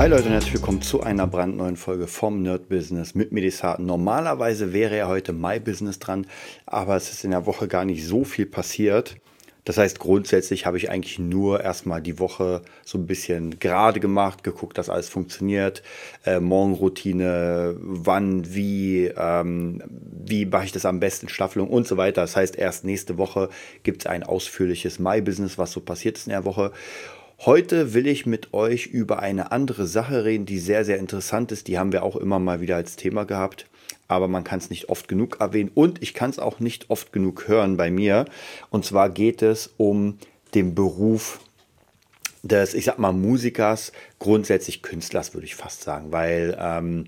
Hi Leute und herzlich willkommen zu einer brandneuen Folge vom Nerd Business mit Medisat. Normalerweise wäre ja heute My Business dran, aber es ist in der Woche gar nicht so viel passiert. Das heißt, grundsätzlich habe ich eigentlich nur erstmal die Woche so ein bisschen gerade gemacht, geguckt, dass alles funktioniert. Äh, Morgenroutine, wann, wie, ähm, wie mache ich das am besten, Staffelung und so weiter. Das heißt, erst nächste Woche gibt es ein ausführliches My-Business, was so passiert ist in der Woche. Heute will ich mit euch über eine andere Sache reden, die sehr, sehr interessant ist. Die haben wir auch immer mal wieder als Thema gehabt, aber man kann es nicht oft genug erwähnen und ich kann es auch nicht oft genug hören bei mir. Und zwar geht es um den Beruf des, ich sag mal, Musikers, grundsätzlich Künstlers, würde ich fast sagen, weil ähm,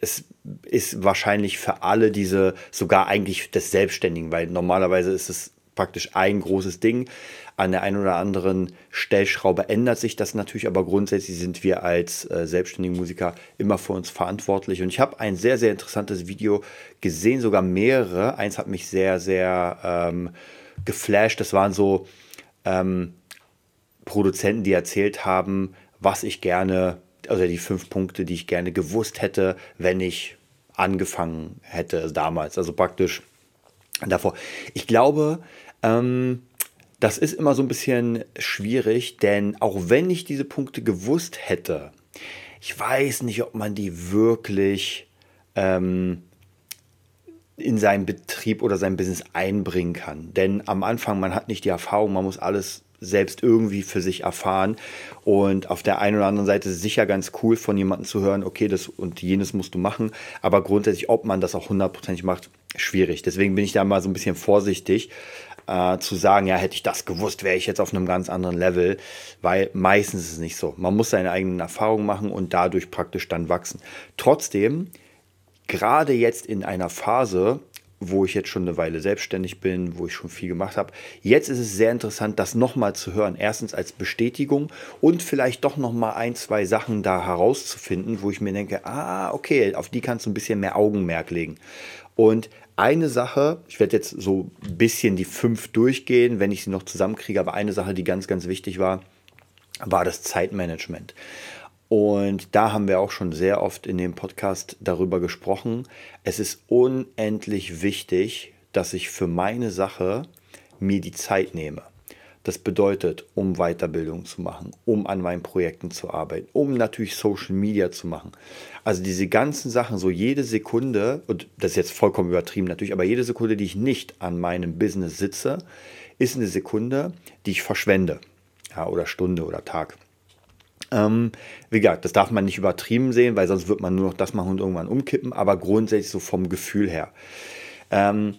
es ist wahrscheinlich für alle diese, sogar eigentlich des Selbstständigen, weil normalerweise ist es praktisch ein großes Ding. An der einen oder anderen Stellschraube ändert sich das natürlich, aber grundsätzlich sind wir als äh, selbstständige Musiker immer für uns verantwortlich. Und ich habe ein sehr, sehr interessantes Video gesehen, sogar mehrere. Eins hat mich sehr, sehr ähm, geflasht. Das waren so ähm, Produzenten, die erzählt haben, was ich gerne, also die fünf Punkte, die ich gerne gewusst hätte, wenn ich angefangen hätte damals. Also praktisch davor. Ich glaube, ähm, das ist immer so ein bisschen schwierig, denn auch wenn ich diese Punkte gewusst hätte, ich weiß nicht, ob man die wirklich ähm, in seinen Betrieb oder sein Business einbringen kann. Denn am Anfang, man hat nicht die Erfahrung, man muss alles selbst irgendwie für sich erfahren. Und auf der einen oder anderen Seite ist es sicher ganz cool, von jemandem zu hören, okay, das und jenes musst du machen. Aber grundsätzlich, ob man das auch hundertprozentig macht, schwierig. Deswegen bin ich da mal so ein bisschen vorsichtig äh, zu sagen, ja, hätte ich das gewusst, wäre ich jetzt auf einem ganz anderen Level, weil meistens ist es nicht so. Man muss seine eigenen Erfahrungen machen und dadurch praktisch dann wachsen. Trotzdem, gerade jetzt in einer Phase, wo ich jetzt schon eine Weile selbstständig bin, wo ich schon viel gemacht habe. Jetzt ist es sehr interessant, das nochmal zu hören. Erstens als Bestätigung und vielleicht doch nochmal ein, zwei Sachen da herauszufinden, wo ich mir denke, ah, okay, auf die kannst du ein bisschen mehr Augenmerk legen. Und eine Sache, ich werde jetzt so ein bisschen die fünf durchgehen, wenn ich sie noch zusammenkriege, aber eine Sache, die ganz, ganz wichtig war, war das Zeitmanagement. Und da haben wir auch schon sehr oft in dem Podcast darüber gesprochen. Es ist unendlich wichtig, dass ich für meine Sache mir die Zeit nehme. Das bedeutet, um Weiterbildung zu machen, um an meinen Projekten zu arbeiten, um natürlich Social Media zu machen. Also diese ganzen Sachen, so jede Sekunde, und das ist jetzt vollkommen übertrieben natürlich, aber jede Sekunde, die ich nicht an meinem Business sitze, ist eine Sekunde, die ich verschwende. Ja, oder Stunde oder Tag. Ähm, wie gesagt, das darf man nicht übertrieben sehen, weil sonst wird man nur noch das machen und irgendwann umkippen, aber grundsätzlich so vom Gefühl her. Ähm,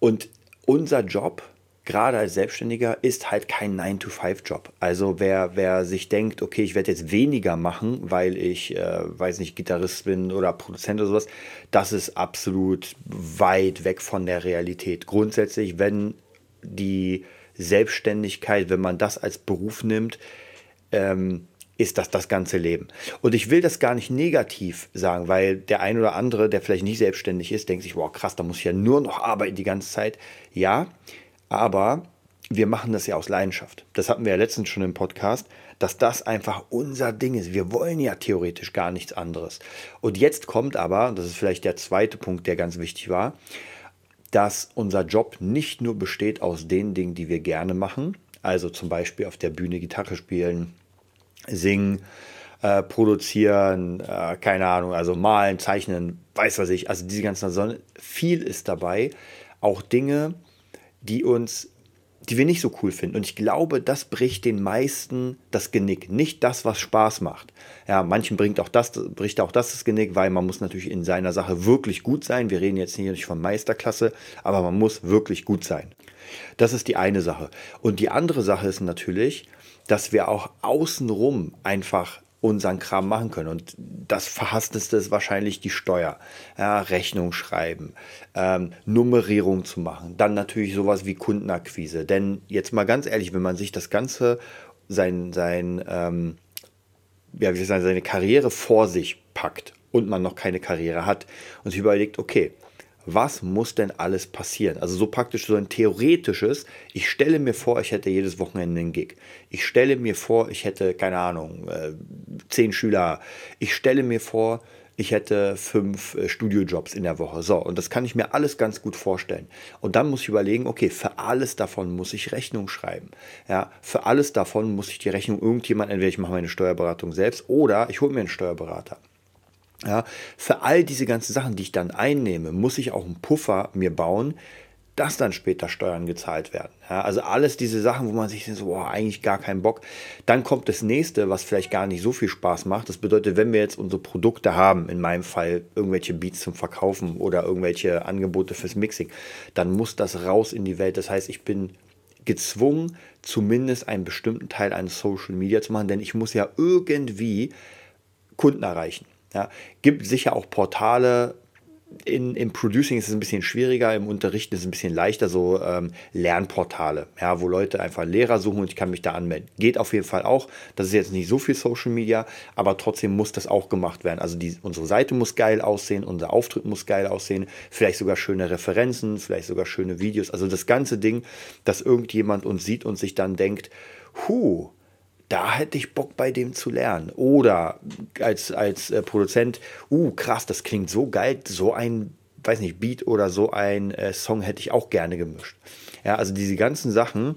und unser Job gerade als Selbstständiger ist halt kein 9-to-5-Job. Also wer, wer sich denkt, okay, ich werde jetzt weniger machen, weil ich, äh, weiß nicht, Gitarrist bin oder Produzent oder sowas, das ist absolut weit weg von der Realität. Grundsätzlich, wenn die Selbstständigkeit, wenn man das als Beruf nimmt, ähm, ist das das ganze Leben. Und ich will das gar nicht negativ sagen, weil der ein oder andere, der vielleicht nicht selbstständig ist, denkt sich, wow, krass, da muss ich ja nur noch arbeiten die ganze Zeit. Ja, aber wir machen das ja aus Leidenschaft. Das hatten wir ja letztens schon im Podcast, dass das einfach unser Ding ist. Wir wollen ja theoretisch gar nichts anderes. Und jetzt kommt aber, das ist vielleicht der zweite Punkt, der ganz wichtig war, dass unser Job nicht nur besteht aus den Dingen, die wir gerne machen, also zum Beispiel auf der Bühne Gitarre spielen, singen, äh, produzieren, äh, keine Ahnung, also malen, zeichnen, weiß was ich, also diese ganzen, sondern viel ist dabei, auch Dinge, uns, die wir nicht so cool finden. Und ich glaube, das bricht den meisten das Genick. Nicht das, was Spaß macht. Ja, manchen bringt auch das, bricht auch das das Genick, weil man muss natürlich in seiner Sache wirklich gut sein. Wir reden jetzt hier nicht von Meisterklasse, aber man muss wirklich gut sein. Das ist die eine Sache. Und die andere Sache ist natürlich, dass wir auch außenrum einfach unseren Kram machen können. Und das Verhassteste ist wahrscheinlich die Steuer. Ja, Rechnung schreiben, ähm, Nummerierung zu machen. Dann natürlich sowas wie Kundenakquise. Denn jetzt mal ganz ehrlich, wenn man sich das Ganze, sein, sein, ähm, ja, wie soll ich sagen, seine Karriere vor sich packt und man noch keine Karriere hat und sich überlegt, okay, was muss denn alles passieren? Also so praktisch so ein theoretisches, ich stelle mir vor, ich hätte jedes Wochenende einen Gig. Ich stelle mir vor, ich hätte, keine Ahnung, äh, zehn Schüler. Ich stelle mir vor, ich hätte fünf äh, Studiojobs in der Woche. So, und das kann ich mir alles ganz gut vorstellen. Und dann muss ich überlegen, okay, für alles davon muss ich Rechnung schreiben. Ja, für alles davon muss ich die Rechnung irgendjemand, entweder ich mache meine Steuerberatung selbst oder ich hole mir einen Steuerberater. Ja, für all diese ganzen Sachen, die ich dann einnehme, muss ich auch einen Puffer mir bauen, dass dann später Steuern gezahlt werden. Ja, also alles diese Sachen, wo man sich so, boah, eigentlich gar keinen Bock. Dann kommt das nächste, was vielleicht gar nicht so viel Spaß macht. Das bedeutet, wenn wir jetzt unsere Produkte haben, in meinem Fall irgendwelche Beats zum Verkaufen oder irgendwelche Angebote fürs Mixing, dann muss das raus in die Welt. Das heißt, ich bin gezwungen, zumindest einen bestimmten Teil eines Social Media zu machen, denn ich muss ja irgendwie Kunden erreichen. Ja, gibt sicher auch Portale. In, Im Producing ist es ein bisschen schwieriger, im Unterrichten ist es ein bisschen leichter, so ähm, Lernportale, ja, wo Leute einfach Lehrer suchen und ich kann mich da anmelden. Geht auf jeden Fall auch. Das ist jetzt nicht so viel Social Media, aber trotzdem muss das auch gemacht werden. Also die, unsere Seite muss geil aussehen, unser Auftritt muss geil aussehen, vielleicht sogar schöne Referenzen, vielleicht sogar schöne Videos. Also das ganze Ding, dass irgendjemand uns sieht und sich dann denkt, huh, da hätte ich Bock bei dem zu lernen. Oder als, als äh, Produzent, uh, krass, das klingt so geil, so ein, weiß nicht, Beat oder so ein äh, Song hätte ich auch gerne gemischt. Ja, also diese ganzen Sachen,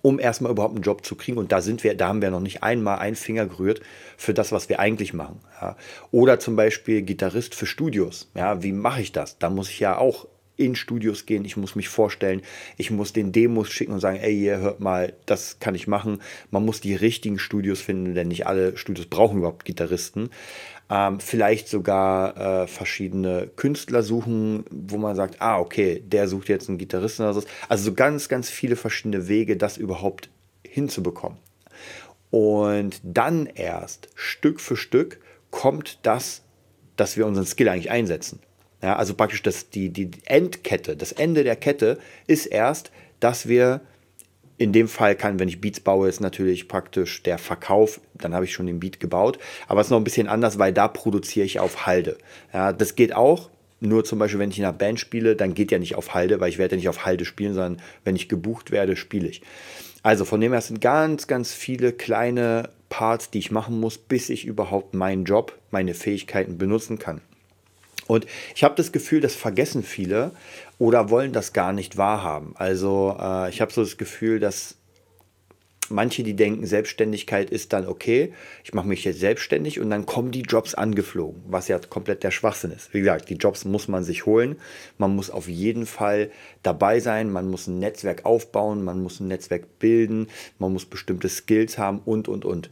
um erstmal überhaupt einen Job zu kriegen. Und da sind wir, da haben wir noch nicht einmal einen Finger gerührt für das, was wir eigentlich machen. Ja. Oder zum Beispiel Gitarrist für Studios. Ja, wie mache ich das? Da muss ich ja auch in Studios gehen, ich muss mich vorstellen, ich muss den Demos schicken und sagen, ey, ihr hört mal, das kann ich machen. Man muss die richtigen Studios finden, denn nicht alle Studios brauchen überhaupt Gitarristen. Ähm, vielleicht sogar äh, verschiedene Künstler suchen, wo man sagt, ah, okay, der sucht jetzt einen Gitarristen oder so. Also so ganz, ganz viele verschiedene Wege, das überhaupt hinzubekommen. Und dann erst Stück für Stück kommt das, dass wir unseren Skill eigentlich einsetzen. Ja, also praktisch das, die, die Endkette, das Ende der Kette ist erst, dass wir in dem Fall kann, wenn ich Beats baue, ist natürlich praktisch der Verkauf, dann habe ich schon den Beat gebaut. Aber es ist noch ein bisschen anders, weil da produziere ich auf Halde. Ja, das geht auch. Nur zum Beispiel, wenn ich in einer Band spiele, dann geht ja nicht auf Halde, weil ich werde ja nicht auf Halde spielen, sondern wenn ich gebucht werde, spiele ich. Also von dem her sind ganz, ganz viele kleine Parts, die ich machen muss, bis ich überhaupt meinen Job, meine Fähigkeiten benutzen kann. Und ich habe das Gefühl, das vergessen viele oder wollen das gar nicht wahrhaben. Also äh, ich habe so das Gefühl, dass manche, die denken, Selbstständigkeit ist dann okay, ich mache mich jetzt selbstständig und dann kommen die Jobs angeflogen, was ja komplett der Schwachsinn ist. Wie gesagt, die Jobs muss man sich holen, man muss auf jeden Fall dabei sein, man muss ein Netzwerk aufbauen, man muss ein Netzwerk bilden, man muss bestimmte Skills haben und, und, und.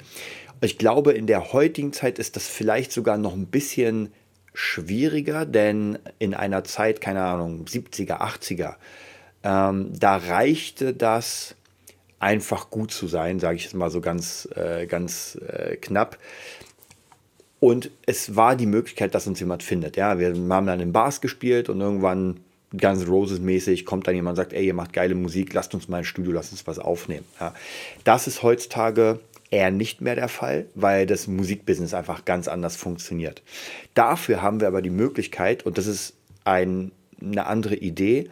Ich glaube, in der heutigen Zeit ist das vielleicht sogar noch ein bisschen schwieriger, denn in einer Zeit, keine Ahnung, 70er, 80er, ähm, da reichte das einfach gut zu sein, sage ich jetzt mal so ganz, äh, ganz äh, knapp. Und es war die Möglichkeit, dass uns jemand findet. Ja, wir haben dann in Bars gespielt und irgendwann ganz Roses mäßig kommt dann jemand und sagt, ey, ihr macht geile Musik, lasst uns mal ein Studio, lasst uns was aufnehmen. Ja, das ist heutzutage eher nicht mehr der Fall, weil das Musikbusiness einfach ganz anders funktioniert. Dafür haben wir aber die Möglichkeit, und das ist ein, eine andere Idee,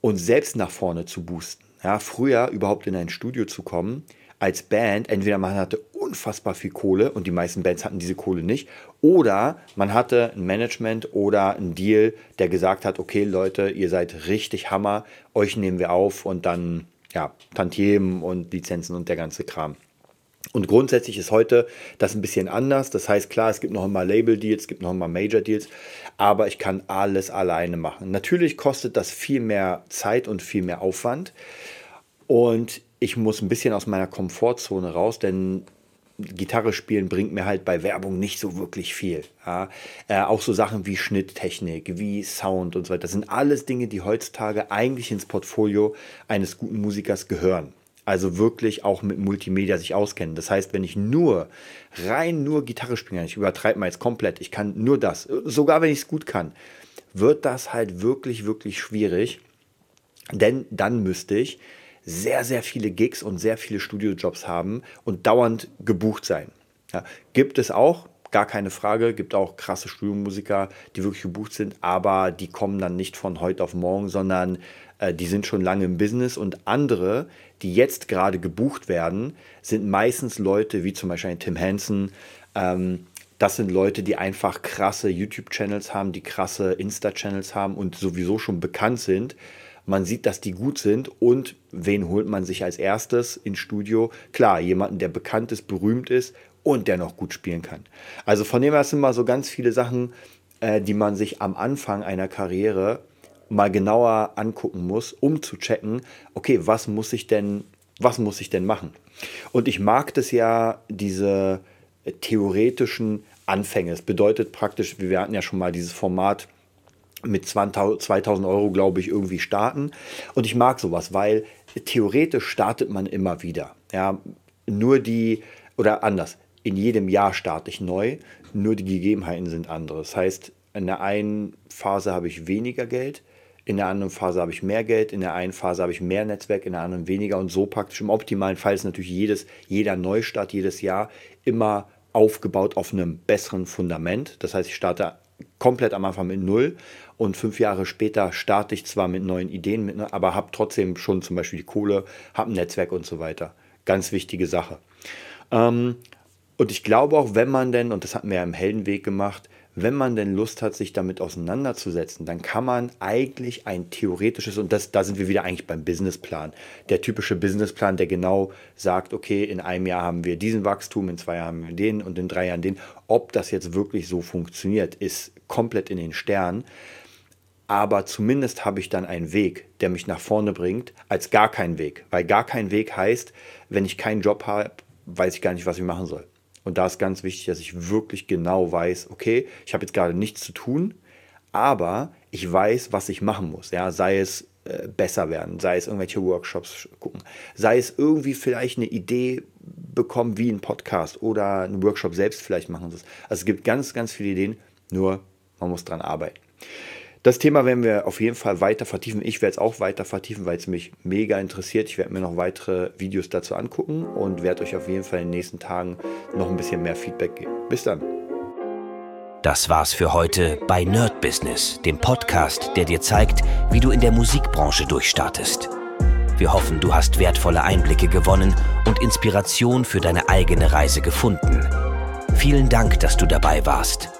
uns selbst nach vorne zu boosten. Ja, früher überhaupt in ein Studio zu kommen, als Band, entweder man hatte unfassbar viel Kohle und die meisten Bands hatten diese Kohle nicht, oder man hatte ein Management oder ein Deal, der gesagt hat, okay Leute, ihr seid richtig Hammer, euch nehmen wir auf und dann ja, Tantiemen und Lizenzen und der ganze Kram. Und grundsätzlich ist heute das ein bisschen anders. Das heißt, klar, es gibt noch immer Label-Deals, es gibt noch immer Major-Deals, aber ich kann alles alleine machen. Natürlich kostet das viel mehr Zeit und viel mehr Aufwand. Und ich muss ein bisschen aus meiner Komfortzone raus, denn Gitarre spielen bringt mir halt bei Werbung nicht so wirklich viel. Ja. Äh, auch so Sachen wie Schnitttechnik, wie Sound und so weiter. Das sind alles Dinge, die heutzutage eigentlich ins Portfolio eines guten Musikers gehören. Also wirklich auch mit Multimedia sich auskennen. Das heißt, wenn ich nur, rein nur Gitarre spielen kann, ich übertreibe mal jetzt komplett, ich kann nur das, sogar wenn ich es gut kann, wird das halt wirklich, wirklich schwierig. Denn dann müsste ich sehr, sehr viele Gigs und sehr viele Studiojobs haben und dauernd gebucht sein. Ja, gibt es auch, gar keine Frage, gibt auch krasse Studiomusiker, die wirklich gebucht sind, aber die kommen dann nicht von heute auf morgen, sondern äh, die sind schon lange im Business und andere, die jetzt gerade gebucht werden, sind meistens Leute wie zum Beispiel Tim Henson. Ähm, das sind Leute, die einfach krasse YouTube-Channels haben, die krasse Insta-Channels haben und sowieso schon bekannt sind. Man sieht, dass die gut sind und wen holt man sich als erstes ins Studio? Klar, jemanden, der bekannt ist, berühmt ist und der noch gut spielen kann. Also von dem her sind mal so ganz viele Sachen, äh, die man sich am Anfang einer Karriere mal genauer angucken muss, um zu checken, okay, was muss ich denn, was muss ich denn machen? Und ich mag das ja, diese theoretischen Anfänge. Es bedeutet praktisch, wir hatten ja schon mal dieses Format mit 2000 Euro, glaube ich, irgendwie starten. Und ich mag sowas, weil theoretisch startet man immer wieder. Ja, nur die, oder anders, in jedem Jahr starte ich neu, nur die Gegebenheiten sind andere. Das heißt, in der einen Phase habe ich weniger Geld, in der anderen Phase habe ich mehr Geld, in der einen Phase habe ich mehr Netzwerk, in der anderen weniger und so praktisch. Im optimalen Fall ist natürlich jedes, jeder Neustart jedes Jahr immer aufgebaut auf einem besseren Fundament. Das heißt, ich starte komplett am Anfang mit Null und fünf Jahre später starte ich zwar mit neuen Ideen, mit, aber habe trotzdem schon zum Beispiel die Kohle, habe ein Netzwerk und so weiter. Ganz wichtige Sache. Ähm, und ich glaube auch, wenn man denn, und das hat mir ja im Heldenweg gemacht, wenn man denn Lust hat, sich damit auseinanderzusetzen, dann kann man eigentlich ein theoretisches, und das, da sind wir wieder eigentlich beim Businessplan, der typische Businessplan, der genau sagt, okay, in einem Jahr haben wir diesen Wachstum, in zwei Jahren haben wir den und in drei Jahren den. Ob das jetzt wirklich so funktioniert, ist komplett in den Sternen. Aber zumindest habe ich dann einen Weg, der mich nach vorne bringt, als gar kein Weg. Weil gar kein Weg heißt, wenn ich keinen Job habe, weiß ich gar nicht, was ich machen soll. Und da ist ganz wichtig, dass ich wirklich genau weiß, okay, ich habe jetzt gerade nichts zu tun, aber ich weiß, was ich machen muss. Ja, sei es äh, besser werden, sei es irgendwelche Workshops gucken, sei es irgendwie vielleicht eine Idee bekommen wie ein Podcast oder einen Workshop selbst vielleicht machen. Also es gibt ganz, ganz viele Ideen, nur man muss dran arbeiten. Das Thema werden wir auf jeden Fall weiter vertiefen. Ich werde es auch weiter vertiefen, weil es mich mega interessiert. Ich werde mir noch weitere Videos dazu angucken und werde euch auf jeden Fall in den nächsten Tagen noch ein bisschen mehr Feedback geben. Bis dann. Das war's für heute bei Nerd Business, dem Podcast, der dir zeigt, wie du in der Musikbranche durchstartest. Wir hoffen, du hast wertvolle Einblicke gewonnen und Inspiration für deine eigene Reise gefunden. Vielen Dank, dass du dabei warst.